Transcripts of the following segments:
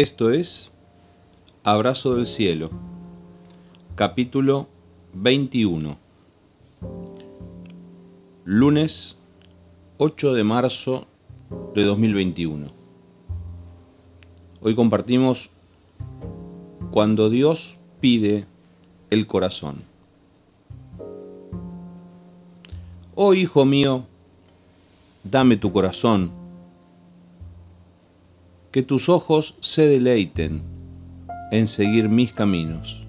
Esto es Abrazo del Cielo, capítulo 21, lunes 8 de marzo de 2021. Hoy compartimos cuando Dios pide el corazón. Oh Hijo mío, dame tu corazón que tus ojos se deleiten en seguir mis caminos.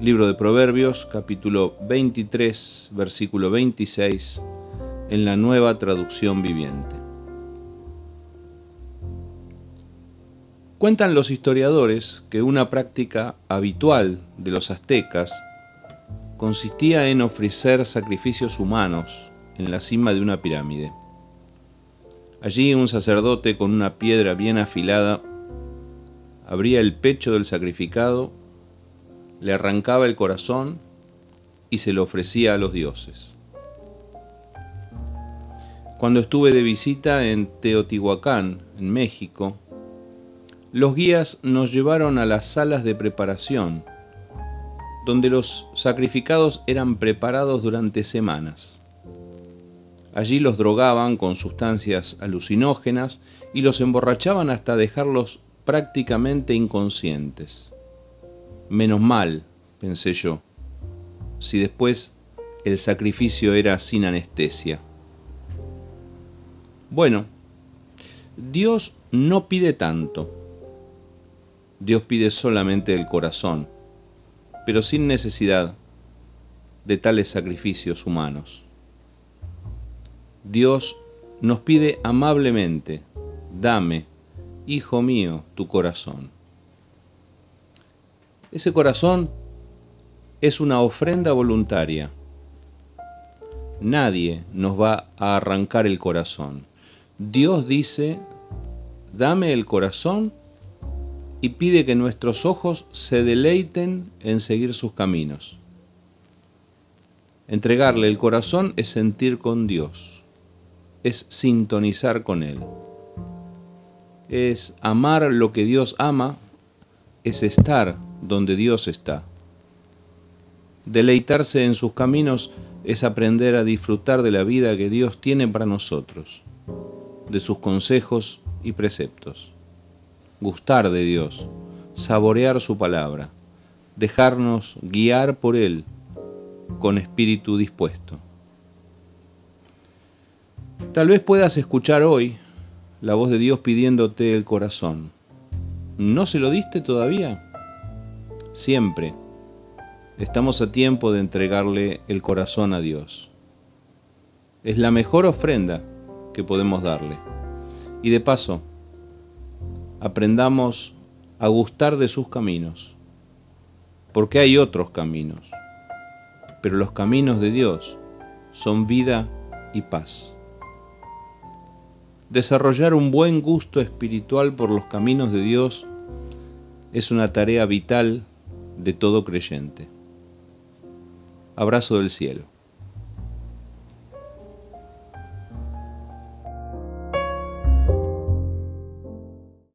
Libro de Proverbios, capítulo 23, versículo 26, en la nueva traducción viviente. Cuentan los historiadores que una práctica habitual de los aztecas consistía en ofrecer sacrificios humanos en la cima de una pirámide. Allí un sacerdote con una piedra bien afilada abría el pecho del sacrificado, le arrancaba el corazón y se lo ofrecía a los dioses. Cuando estuve de visita en Teotihuacán, en México, los guías nos llevaron a las salas de preparación, donde los sacrificados eran preparados durante semanas. Allí los drogaban con sustancias alucinógenas y los emborrachaban hasta dejarlos prácticamente inconscientes. Menos mal, pensé yo, si después el sacrificio era sin anestesia. Bueno, Dios no pide tanto. Dios pide solamente el corazón, pero sin necesidad de tales sacrificios humanos. Dios nos pide amablemente, dame, hijo mío, tu corazón. Ese corazón es una ofrenda voluntaria. Nadie nos va a arrancar el corazón. Dios dice, dame el corazón y pide que nuestros ojos se deleiten en seguir sus caminos. Entregarle el corazón es sentir con Dios es sintonizar con Él. Es amar lo que Dios ama, es estar donde Dios está. Deleitarse en sus caminos es aprender a disfrutar de la vida que Dios tiene para nosotros, de sus consejos y preceptos. Gustar de Dios, saborear su palabra, dejarnos guiar por Él con espíritu dispuesto. Tal vez puedas escuchar hoy la voz de Dios pidiéndote el corazón. ¿No se lo diste todavía? Siempre estamos a tiempo de entregarle el corazón a Dios. Es la mejor ofrenda que podemos darle. Y de paso, aprendamos a gustar de sus caminos, porque hay otros caminos, pero los caminos de Dios son vida y paz. Desarrollar un buen gusto espiritual por los caminos de Dios es una tarea vital de todo creyente. Abrazo del cielo.